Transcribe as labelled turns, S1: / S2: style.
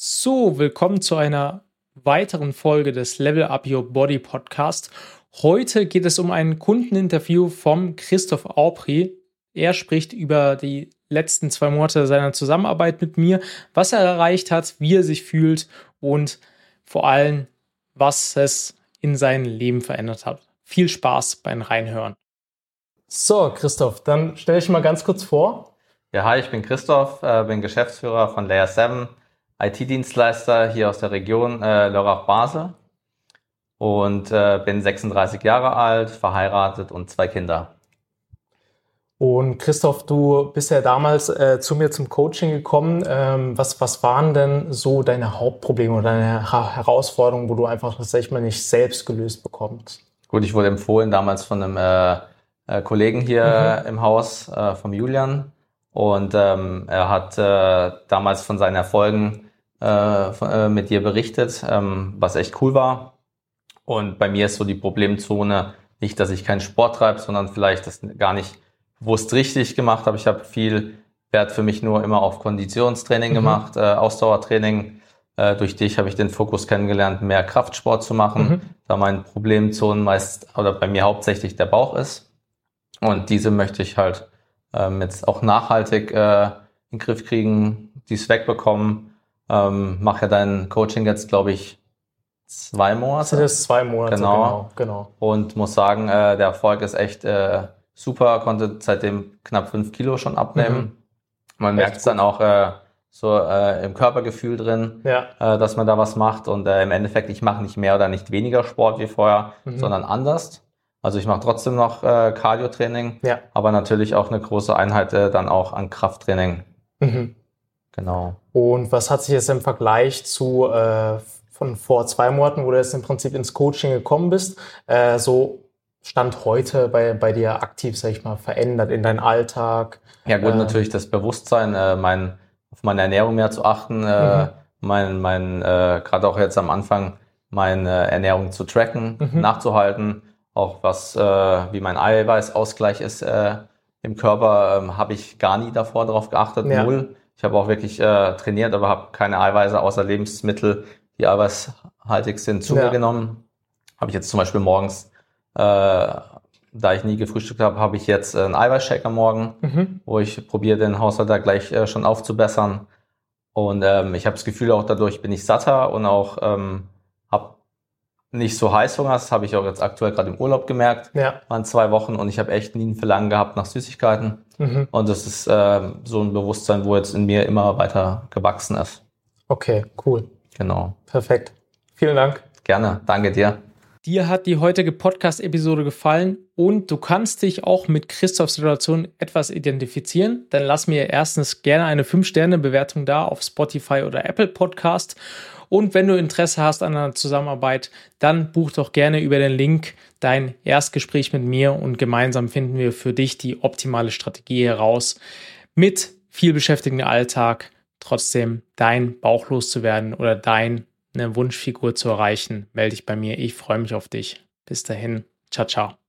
S1: So, willkommen zu einer weiteren Folge des Level Up Your Body Podcast. Heute geht es um ein Kundeninterview vom Christoph Aubry. Er spricht über die letzten zwei Monate seiner Zusammenarbeit mit mir, was er erreicht hat, wie er sich fühlt und vor allem, was es in seinem Leben verändert hat. Viel Spaß beim Reinhören. So, Christoph, dann stelle ich mal ganz kurz vor.
S2: Ja, hi, ich bin Christoph, äh, bin Geschäftsführer von Layer 7 IT-Dienstleister hier aus der Region äh, Lörrach-Basel und äh, bin 36 Jahre alt, verheiratet und zwei Kinder.
S1: Und Christoph, du bist ja damals äh, zu mir zum Coaching gekommen. Ähm, was, was waren denn so deine Hauptprobleme oder deine ha Herausforderungen, wo du einfach das sag ich mal nicht selbst gelöst bekommst?
S2: Gut, ich wurde empfohlen damals von einem äh, äh, Kollegen hier mhm. im Haus, äh, vom Julian. Und ähm, er hat äh, damals von seinen Erfolgen äh, äh, mit dir berichtet, ähm, was echt cool war. Und bei mir ist so die Problemzone nicht, dass ich keinen Sport treibe, sondern vielleicht das gar nicht bewusst richtig gemacht habe. Ich habe viel Wert für mich nur immer auf Konditionstraining mhm. gemacht, äh, Ausdauertraining. Äh, durch dich habe ich den Fokus kennengelernt, mehr Kraftsport zu machen, mhm. da mein Problemzonen meist oder bei mir hauptsächlich der Bauch ist. Und diese möchte ich halt ähm, jetzt auch nachhaltig äh, in den Griff kriegen, dies wegbekommen ähm, mache ja dein Coaching jetzt, glaube ich, zwei Monate.
S1: Das ist zwei Monate,
S2: genau. genau. genau. Und muss sagen, äh, der Erfolg ist echt äh, super, konnte seitdem knapp fünf Kilo schon abnehmen. Mhm. Man merkt es dann auch äh, so äh, im Körpergefühl drin, ja. äh, dass man da was macht. Und äh, im Endeffekt, ich mache nicht mehr oder nicht weniger Sport wie vorher, mhm. sondern anders. Also ich mache trotzdem noch äh, Cardio-Training, ja. aber natürlich auch eine große Einheit äh, dann auch an Krafttraining. Mhm.
S1: Genau. Und was hat sich jetzt im Vergleich zu äh, von vor zwei Monaten, wo du jetzt im Prinzip ins Coaching gekommen bist, äh, so Stand heute bei, bei dir aktiv, sag ich mal, verändert in deinen Alltag?
S2: Ja gut, äh, natürlich das Bewusstsein, äh, mein, auf meine Ernährung mehr zu achten, äh, mhm. mein, mein äh, gerade auch jetzt am Anfang meine Ernährung zu tracken, mhm. nachzuhalten, auch was äh, wie mein Eiweißausgleich ist äh, im Körper, äh, habe ich gar nie davor darauf geachtet, ja. null. Ich habe auch wirklich äh, trainiert, aber habe keine Eiweiße außer Lebensmittel, die eiweißhaltig sind, zu ja. mir genommen. Habe ich jetzt zum Beispiel morgens, äh, da ich nie gefrühstückt habe, habe ich jetzt einen Eiweißshake am Morgen, mhm. wo ich probiere, den Haushalt da gleich äh, schon aufzubessern. Und ähm, ich habe das Gefühl, auch dadurch bin ich satter und auch ähm, nicht so Heißhunger hast, habe ich auch jetzt aktuell gerade im Urlaub gemerkt. Ja. Waren zwei Wochen und ich habe echt nie ein Verlangen gehabt nach Süßigkeiten. Mhm. Und das ist äh, so ein Bewusstsein, wo jetzt in mir immer weiter gewachsen ist.
S1: Okay, cool.
S2: Genau.
S1: Perfekt. Vielen Dank.
S2: Gerne. Danke dir.
S1: Dir hat die heutige Podcast-Episode gefallen und du kannst dich auch mit Christophs Situation etwas identifizieren, dann lass mir erstens gerne eine 5-Sterne-Bewertung da auf Spotify oder Apple Podcast und wenn du Interesse hast an einer Zusammenarbeit, dann buch doch gerne über den Link dein Erstgespräch mit mir und gemeinsam finden wir für dich die optimale Strategie heraus, mit viel beschäftigten Alltag trotzdem dein Bauch loszuwerden oder deine Wunschfigur zu erreichen. Melde dich bei mir. Ich freue mich auf dich. Bis dahin. Ciao, ciao.